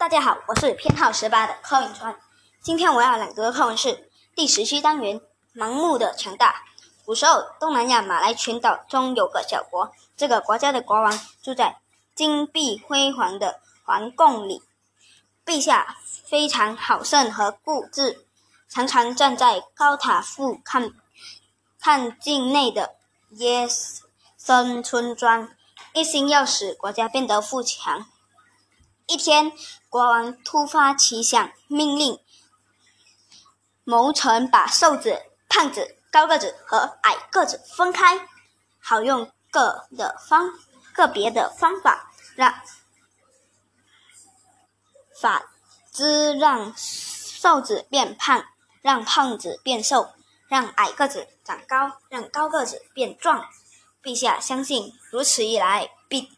大家好，我是编号十八的柯永川。今天我要朗读的课文是第十七单元《盲目的强大》。古时候，东南亚马来群岛中有个小国，这个国家的国王住在金碧辉煌的皇宫里。陛下非常好胜和固执，常常站在高塔俯看看境内的耶森村庄，一心要使国家变得富强。一天，国王突发奇想，命令谋臣把瘦子、胖子、高个子和矮个子分开，好用个的方个别的方法让法子让瘦子变胖，让胖子变瘦，让矮个子长高，让高个子变壮。陛下相信，如此一来，必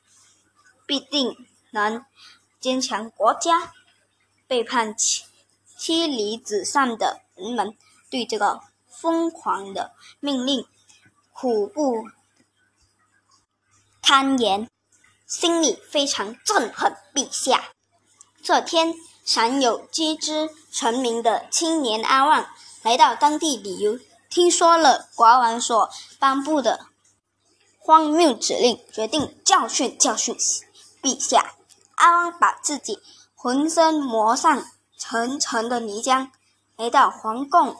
必定能。坚强国家，背叛妻妻离子散的人们对这个疯狂的命令苦不堪言，心里非常憎恨陛下。这天，享有机智成名的青年阿旺来到当地旅游，听说了国王所颁布的荒谬指令，决定教训教训陛下。阿旺把自己浑身磨上层层的泥浆，来到皇宫，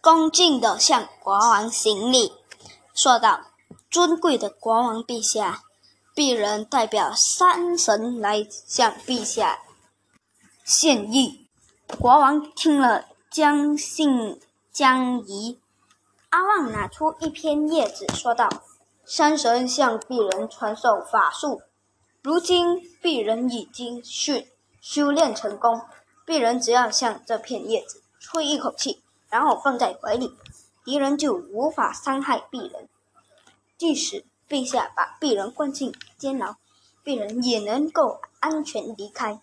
恭敬地向国王行礼，说道：“尊贵的国王陛下，鄙人代表山神来向陛下献议。”国王听了，将信将疑。阿旺拿出一片叶子，说道：“山神向鄙人传授法术。”如今鄙人已经训修炼成功，鄙人只要向这片叶子吹一口气，然后放在怀里，敌人就无法伤害鄙人。即使陛下把鄙人关进监牢，鄙人也能够安全离开。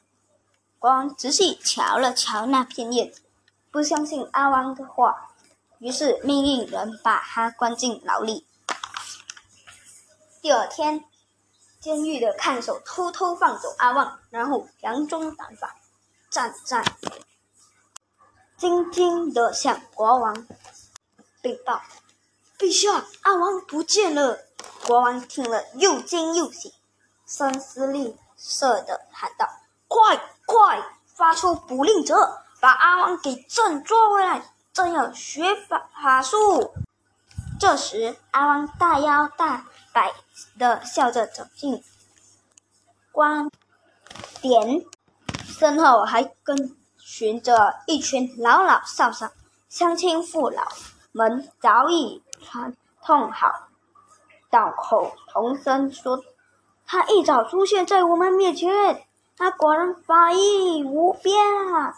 国王仔细瞧了瞧那片叶子，不相信阿汪的话，于是命令人把他关进牢里。第二天。监狱的看守偷偷放走阿旺，然后佯装胆法，战战兢兢地向国王禀报：“陛下，阿旺不见了！”国王听了又惊又喜，声嘶力竭地喊道：“快快发出捕令者，把阿旺给朕抓回来！朕要学法法术。”这时，阿旺大摇大。摆的笑着走进光点，身后还跟循着一群老老少少、乡亲父老们，早已传统好，道口同声说：“他一早出现在我们面前，他果然法力无边啊！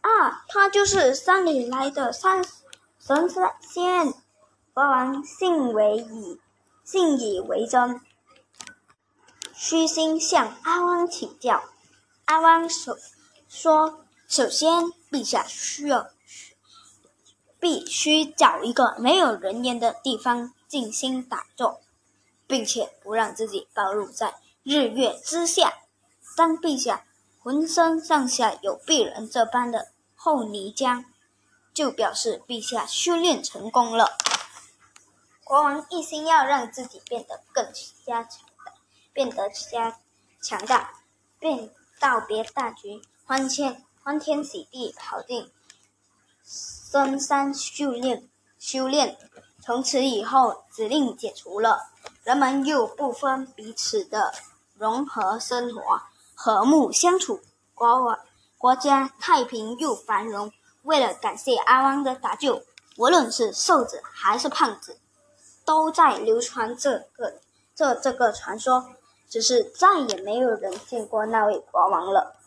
啊，他就是山里来的山神仙。”国王信为已。信以为真，虚心向阿汪请教。阿汪首说：“首先，陛下需要必须找一个没有人烟的地方静心打坐，并且不让自己暴露在日月之下。当陛下浑身上下有鄙人这般的厚泥浆，就表示陛下修炼成功了。”国王一心要让自己变得更加强大，变得加强大，便道别大局，欢天欢天喜地跑进深山修炼修炼。从此以后，指令解除了，人们又不分彼此的融合生活，和睦相处，国王国家太平又繁荣。为了感谢阿汪的搭救，无论是瘦子还是胖子。都在流传这个这这个传说，只是再也没有人见过那位国王了。